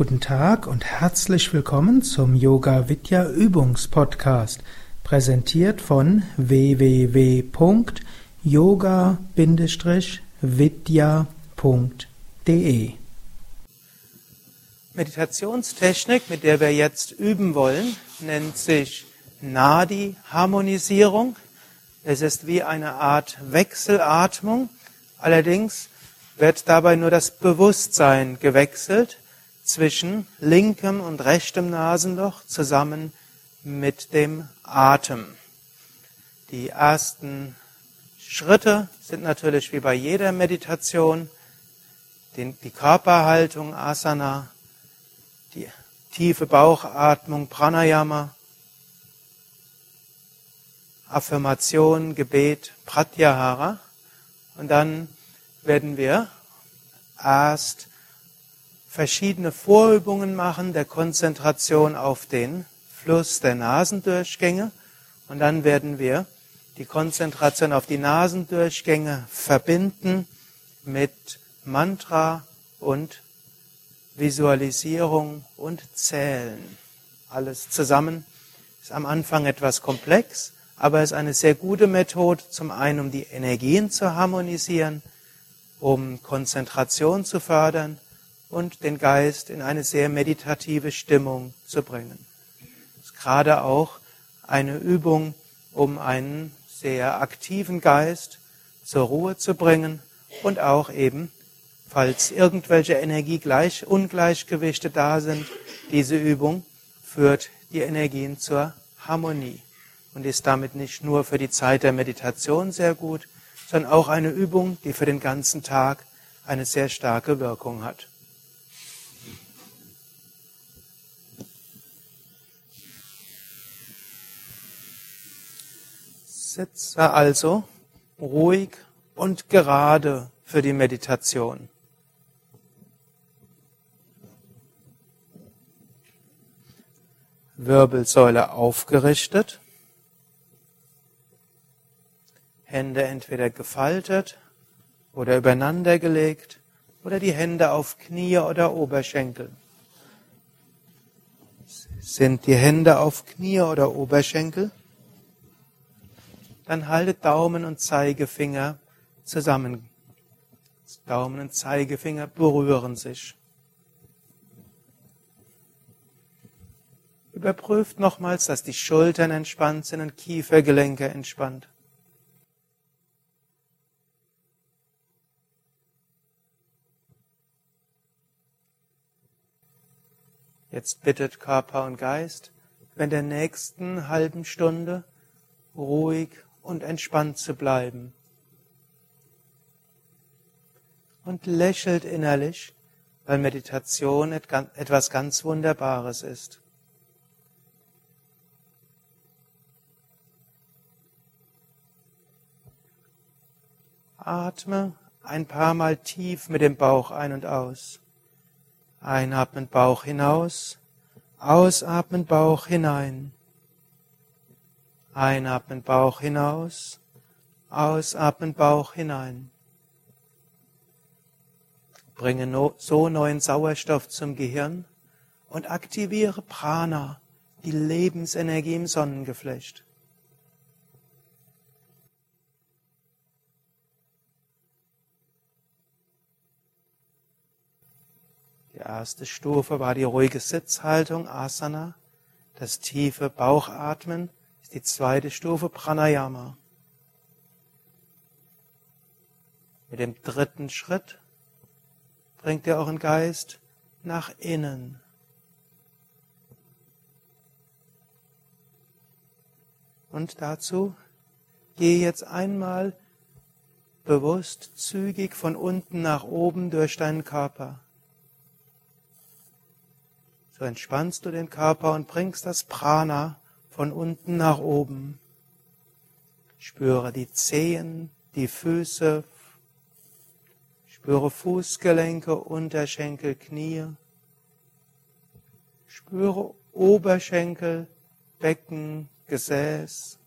Guten Tag und herzlich willkommen zum Yoga Vidya Übungspodcast, präsentiert von www.yoga-vidya.de. Meditationstechnik, mit der wir jetzt üben wollen, nennt sich Nadi-Harmonisierung. Es ist wie eine Art Wechselatmung, allerdings wird dabei nur das Bewusstsein gewechselt zwischen linkem und rechtem Nasenloch zusammen mit dem Atem. Die ersten Schritte sind natürlich wie bei jeder Meditation die Körperhaltung, Asana, die tiefe Bauchatmung, Pranayama, Affirmation, Gebet, Pratyahara. Und dann werden wir erst verschiedene Vorübungen machen der Konzentration auf den Fluss der Nasendurchgänge und dann werden wir die Konzentration auf die Nasendurchgänge verbinden mit Mantra und Visualisierung und Zählen. Alles zusammen ist am Anfang etwas komplex, aber ist eine sehr gute Methode, zum einen um die Energien zu harmonisieren, um Konzentration zu fördern und den Geist in eine sehr meditative Stimmung zu bringen. Das ist gerade auch eine Übung, um einen sehr aktiven Geist zur Ruhe zu bringen und auch eben, falls irgendwelche Energiegleich Ungleichgewichte da sind, diese Übung führt die Energien zur Harmonie und ist damit nicht nur für die Zeit der Meditation sehr gut, sondern auch eine Übung, die für den ganzen Tag eine sehr starke Wirkung hat. Sitze also ruhig und gerade für die Meditation. Wirbelsäule aufgerichtet, Hände entweder gefaltet oder übereinander gelegt oder die Hände auf Knie oder Oberschenkel. Sind die Hände auf Knie oder Oberschenkel? Dann haltet Daumen und Zeigefinger zusammen. Daumen und Zeigefinger berühren sich. Überprüft nochmals, dass die Schultern entspannt sind und Kiefergelenke entspannt. Jetzt bittet Körper und Geist, wenn der nächsten halben Stunde ruhig und entspannt zu bleiben. Und lächelt innerlich, weil Meditation etwas ganz Wunderbares ist. Atme ein paar Mal tief mit dem Bauch ein und aus. Einatmen Bauch hinaus, ausatmen Bauch hinein. Einatmen Bauch hinaus, ausatmen Bauch hinein. Bringe so neuen Sauerstoff zum Gehirn und aktiviere Prana, die Lebensenergie im Sonnengeflecht. Die erste Stufe war die ruhige Sitzhaltung, Asana, das tiefe Bauchatmen die zweite Stufe Pranayama. Mit dem dritten Schritt bringt ihr euren Geist nach innen. Und dazu gehe jetzt einmal bewusst zügig von unten nach oben durch deinen Körper. So entspannst du den Körper und bringst das Prana von unten nach oben. Spüre die Zehen, die Füße, spüre Fußgelenke, Unterschenkel, Knie. Spüre Oberschenkel, Becken, Gesäß.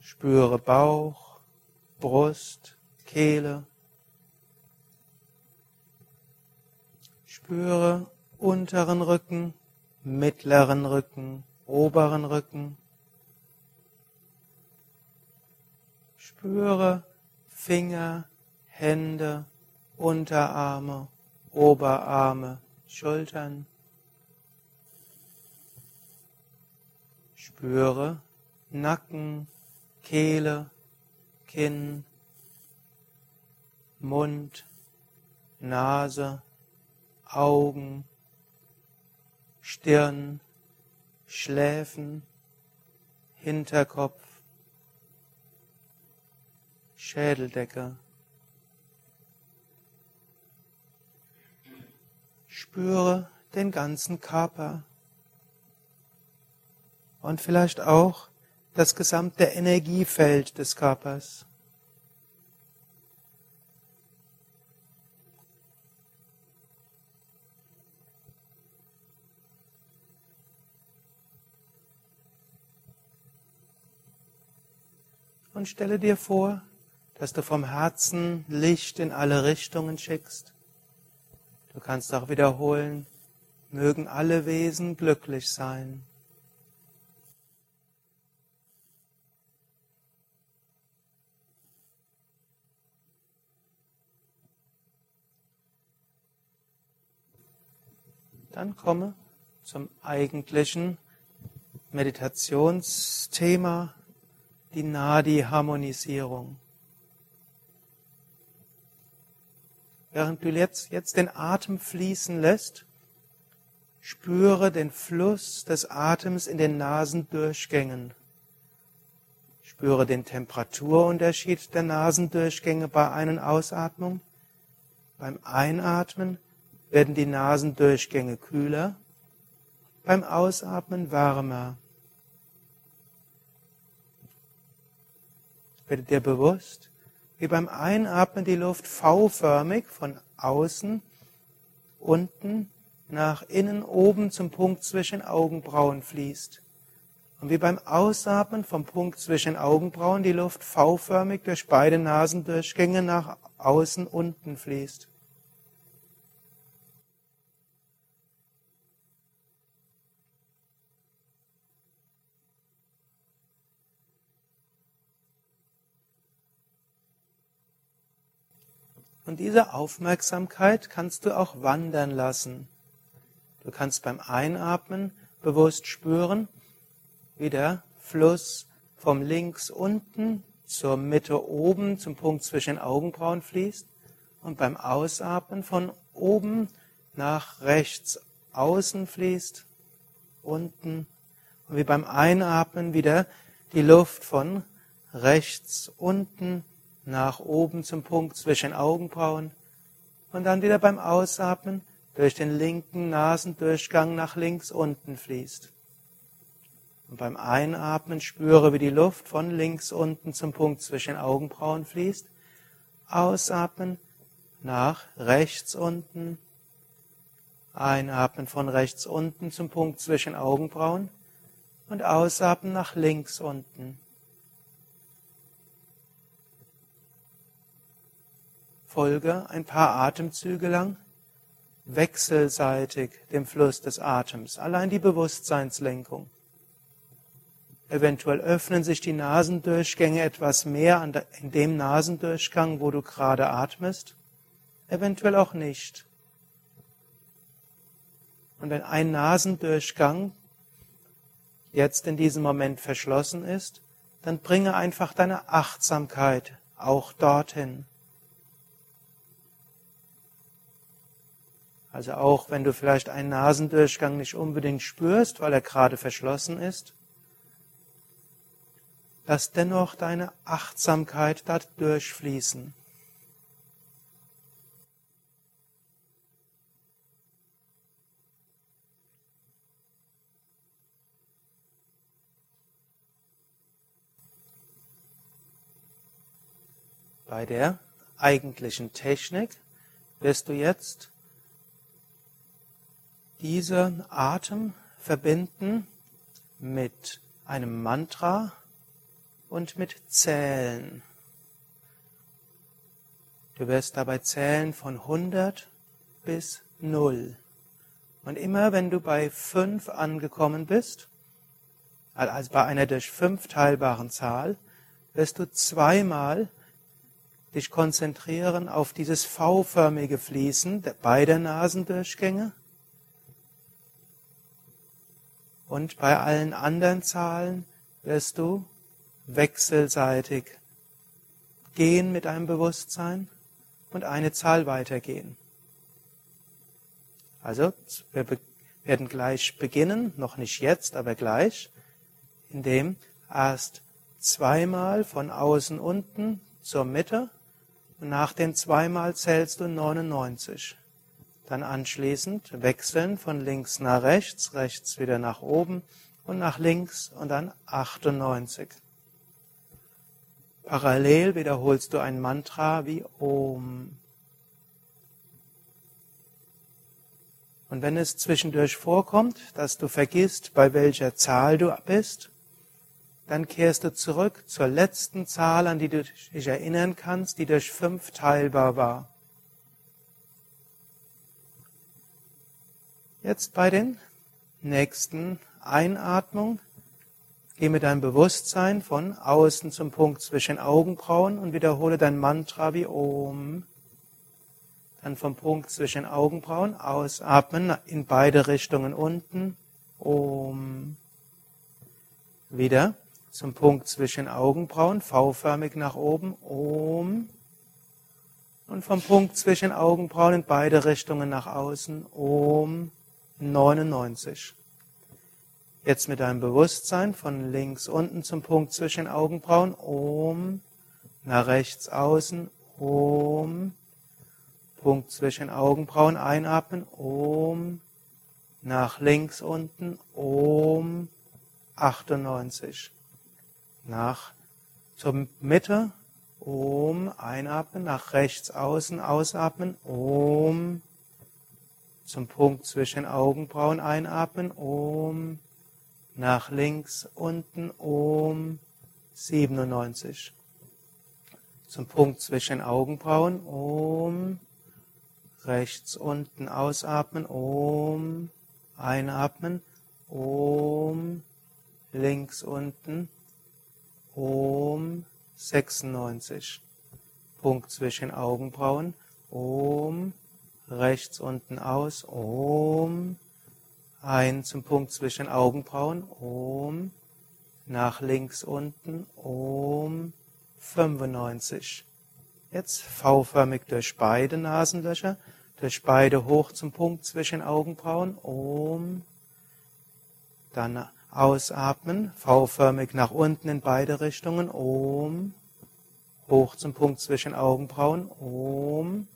Spüre Bauch, Brust, Kehle. Spüre unteren Rücken, mittleren Rücken, oberen Rücken. Spüre Finger, Hände, Unterarme, Oberarme, Schultern. Spüre Nacken, Kehle, Kinn, Mund, Nase, Augen, Stirn, Schläfen, Hinterkopf, Schädeldecke. Spüre den ganzen Körper und vielleicht auch das gesamte Energiefeld des Körpers. Und stelle dir vor, dass du vom Herzen Licht in alle Richtungen schickst. Du kannst auch wiederholen, mögen alle Wesen glücklich sein. Dann komme zum eigentlichen Meditationsthema, die Nadi-Harmonisierung. Während du jetzt, jetzt den Atem fließen lässt, spüre den Fluss des Atems in den Nasendurchgängen. Spüre den Temperaturunterschied der Nasendurchgänge bei Ein- und Ausatmung. Beim Einatmen werden die Nasendurchgänge kühler, beim Ausatmen wärmer. Werde dir bewusst, wie beim Einatmen die Luft V-förmig von außen, unten nach innen oben zum Punkt zwischen Augenbrauen fließt. Und wie beim Ausatmen vom Punkt zwischen Augenbrauen die Luft V-förmig durch beide Nasendurchgänge nach außen unten fließt. Und diese Aufmerksamkeit kannst du auch wandern lassen. Du kannst beim Einatmen bewusst spüren, wie der Fluss vom links unten zur Mitte oben zum Punkt zwischen Augenbrauen fließt und beim Ausatmen von oben nach rechts außen fließt, unten und wie beim Einatmen wieder die Luft von rechts unten nach oben zum Punkt zwischen Augenbrauen und dann wieder beim Ausatmen durch den linken Nasendurchgang nach links unten fließt. Und beim Einatmen spüre, wie die Luft von links unten zum Punkt zwischen Augenbrauen fließt. Ausatmen nach rechts unten. Einatmen von rechts unten zum Punkt zwischen Augenbrauen und ausatmen nach links unten. Folge ein paar Atemzüge lang wechselseitig dem Fluss des Atems, allein die Bewusstseinslenkung. Eventuell öffnen sich die Nasendurchgänge etwas mehr in dem Nasendurchgang, wo du gerade atmest, eventuell auch nicht. Und wenn ein Nasendurchgang jetzt in diesem Moment verschlossen ist, dann bringe einfach deine Achtsamkeit auch dorthin. Also auch wenn du vielleicht einen Nasendurchgang nicht unbedingt spürst, weil er gerade verschlossen ist, lass dennoch deine Achtsamkeit dort durchfließen. Bei der eigentlichen Technik wirst du jetzt diesen Atem verbinden mit einem Mantra und mit Zählen. Du wirst dabei zählen von 100 bis null. Und immer wenn du bei fünf angekommen bist, also bei einer durch fünf teilbaren Zahl, wirst du zweimal dich konzentrieren auf dieses V-förmige Fließen beider Nasendurchgänge. Und bei allen anderen Zahlen wirst du wechselseitig gehen mit einem Bewusstsein und eine Zahl weitergehen. Also, wir werden gleich beginnen, noch nicht jetzt, aber gleich, indem erst zweimal von außen unten zur Mitte und nach den zweimal zählst du 99. Dann anschließend wechseln von links nach rechts, rechts wieder nach oben und nach links und dann 98. Parallel wiederholst du ein Mantra wie Om. Und wenn es zwischendurch vorkommt, dass du vergisst, bei welcher Zahl du bist, dann kehrst du zurück zur letzten Zahl, an die du dich erinnern kannst, die durch fünf teilbar war. Jetzt bei den nächsten Einatmung Geh mit deinem Bewusstsein von außen zum Punkt zwischen Augenbrauen und wiederhole dein Mantra wie Om. Dann vom Punkt zwischen Augenbrauen ausatmen in beide Richtungen unten. Om. Wieder zum Punkt zwischen Augenbrauen, V-förmig nach oben. Om. Und vom Punkt zwischen Augenbrauen in beide Richtungen nach außen. Om. 99. Jetzt mit deinem Bewusstsein von links unten zum Punkt zwischen Augenbrauen, Om, nach rechts außen, Om, Punkt zwischen Augenbrauen einatmen, Om, nach links unten, Om, 98. Nach zur Mitte, Om, einatmen, nach rechts außen, ausatmen, Om, zum Punkt zwischen Augenbrauen einatmen, Om, nach links unten um 97. Zum Punkt zwischen Augenbrauen um rechts unten ausatmen um einatmen um links unten um 96. Punkt zwischen Augenbrauen um rechts unten aus um ein zum Punkt zwischen Augenbrauen, Om, nach links unten, Om, 95. Jetzt V-förmig durch beide Nasenlöcher, durch beide hoch zum Punkt zwischen Augenbrauen, Om, dann ausatmen, V-förmig nach unten in beide Richtungen, Om, hoch zum Punkt zwischen Augenbrauen, Om,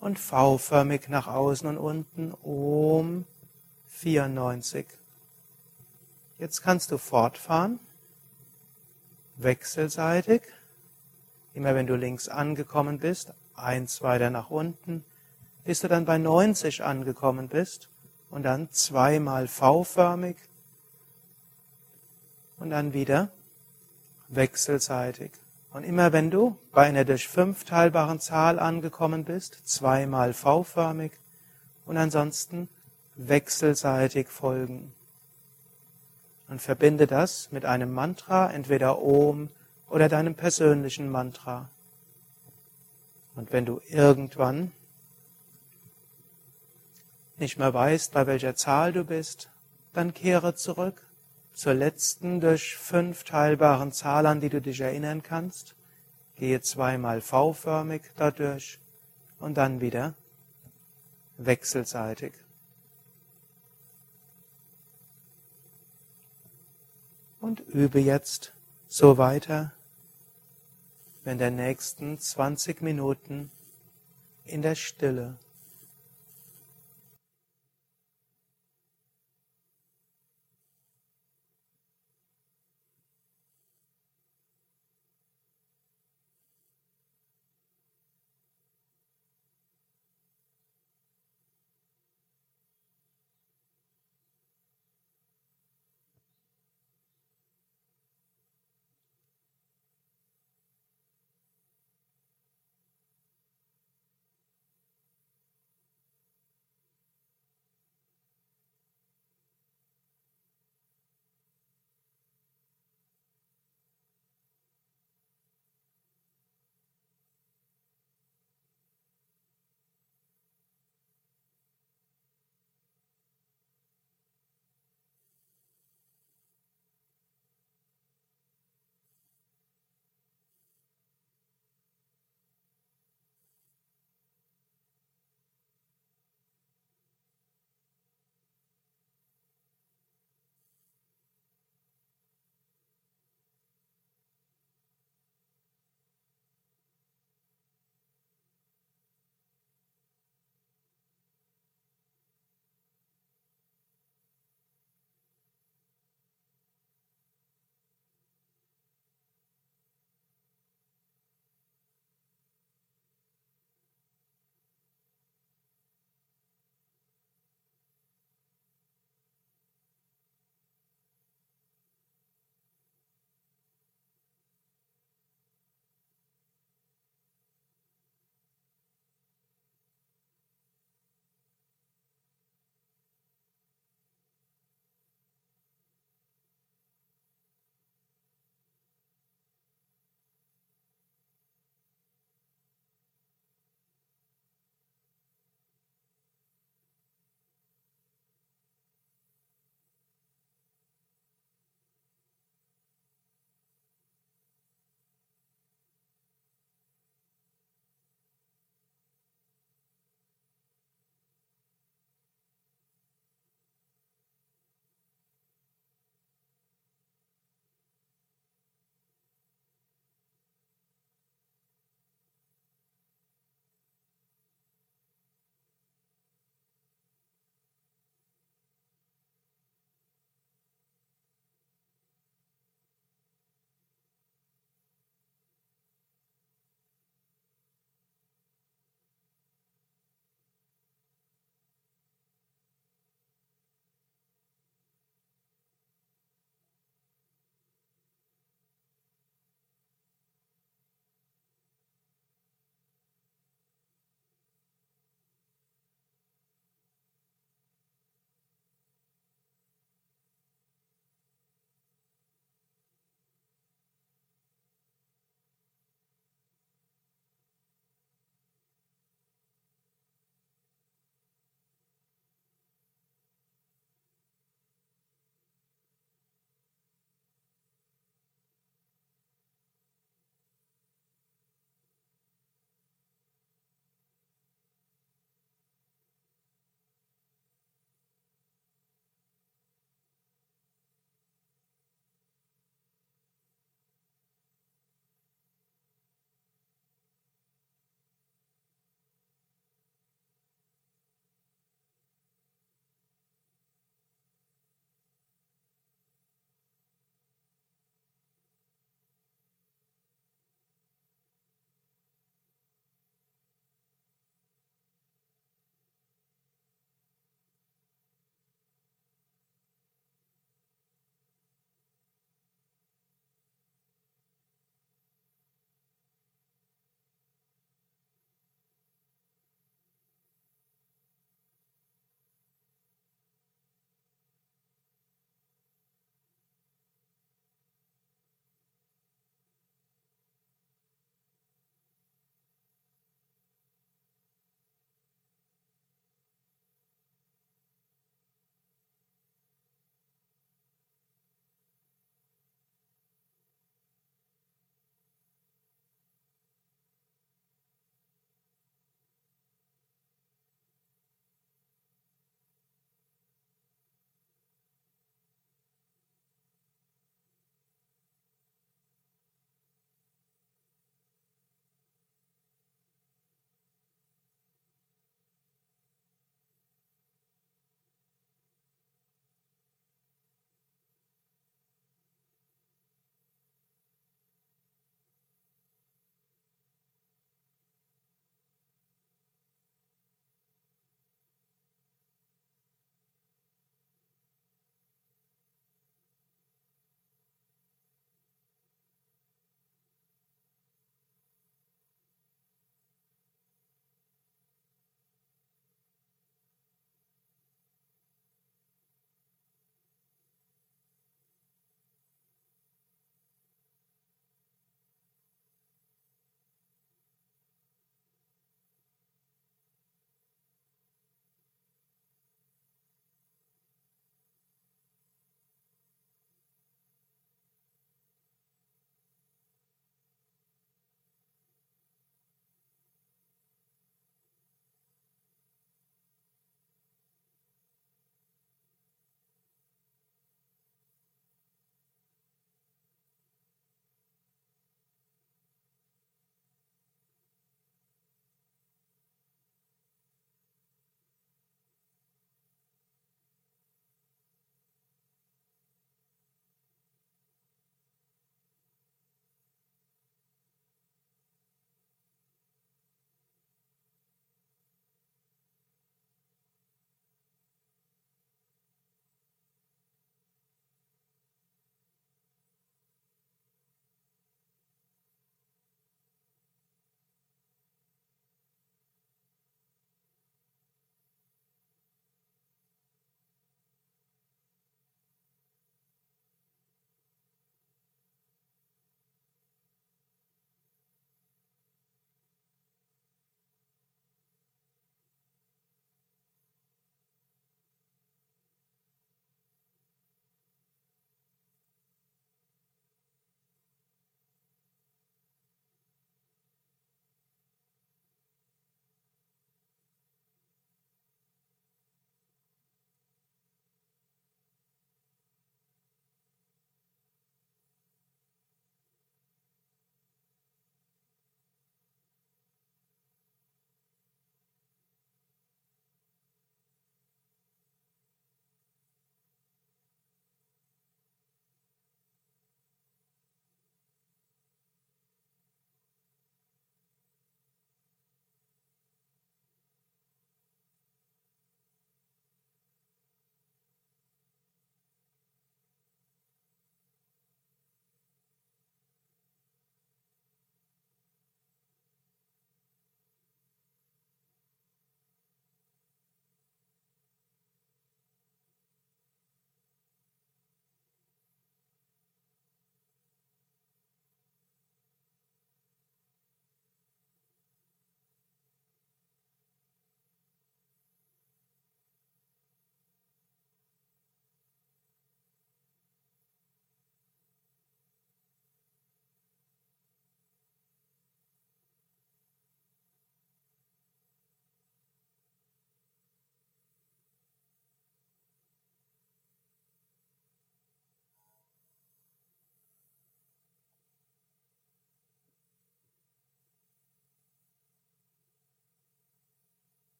und V-förmig nach außen und unten, Om, 94. Jetzt kannst du fortfahren, wechselseitig, immer wenn du links angekommen bist, eins weiter nach unten, bis du dann bei 90 angekommen bist. Und dann zweimal V-förmig. Und dann wieder wechselseitig. Und immer wenn du bei einer durch fünf teilbaren Zahl angekommen bist, zweimal V-förmig und ansonsten wechselseitig folgen. Und verbinde das mit einem Mantra, entweder Om oder deinem persönlichen Mantra. Und wenn du irgendwann nicht mehr weißt, bei welcher Zahl du bist, dann kehre zurück zur letzten durch fünf teilbaren Zahl, an die du dich erinnern kannst. Gehe zweimal V-förmig dadurch und dann wieder wechselseitig. und übe jetzt so weiter in der nächsten 20 Minuten in der Stille.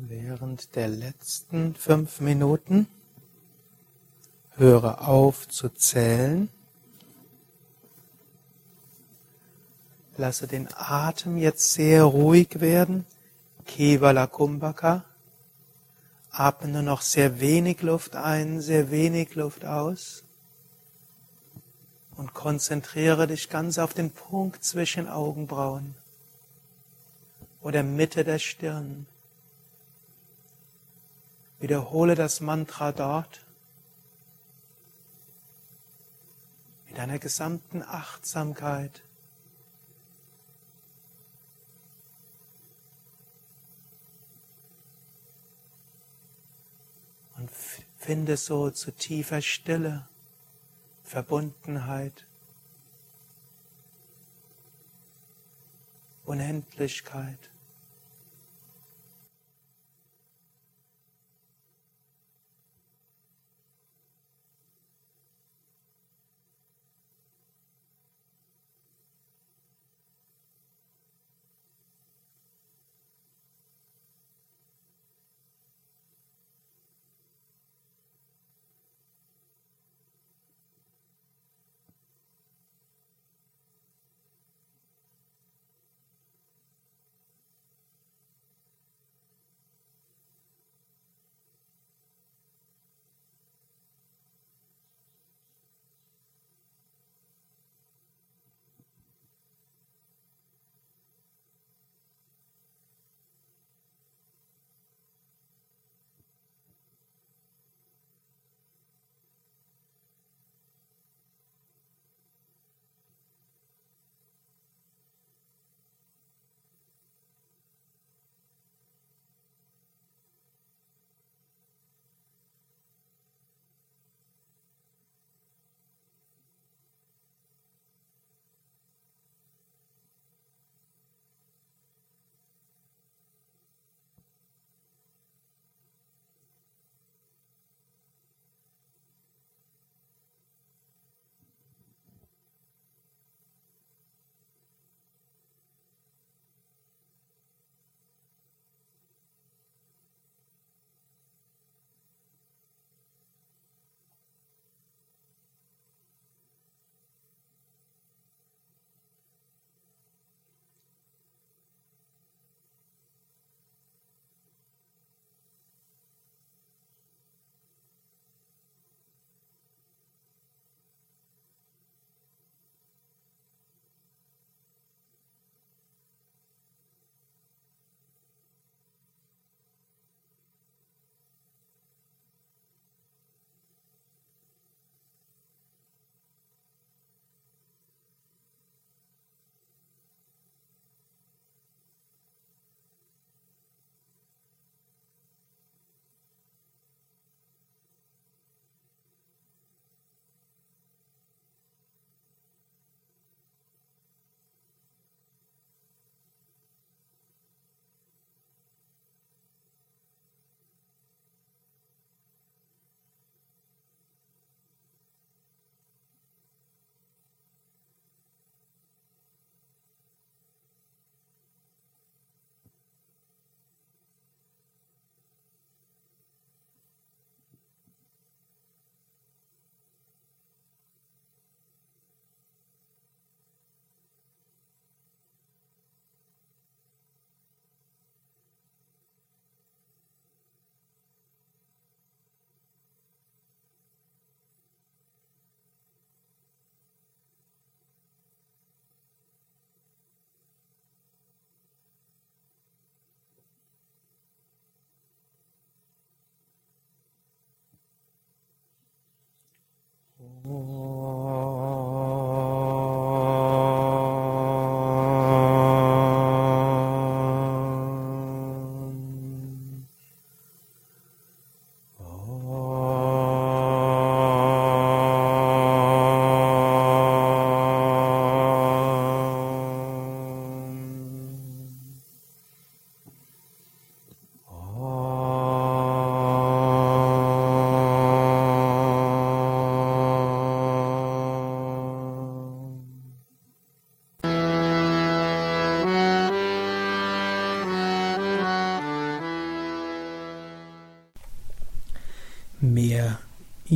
Während der letzten fünf Minuten höre auf zu zählen. Lasse den Atem jetzt sehr ruhig werden. Kevala Kumbhaka. Atme nur noch sehr wenig Luft ein, sehr wenig Luft aus. Und konzentriere dich ganz auf den Punkt zwischen Augenbrauen oder Mitte der Stirn. Wiederhole das Mantra dort mit deiner gesamten Achtsamkeit. Und finde so zu tiefer Stille, Verbundenheit, Unendlichkeit.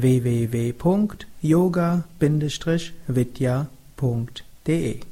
www.yoga-vidya.de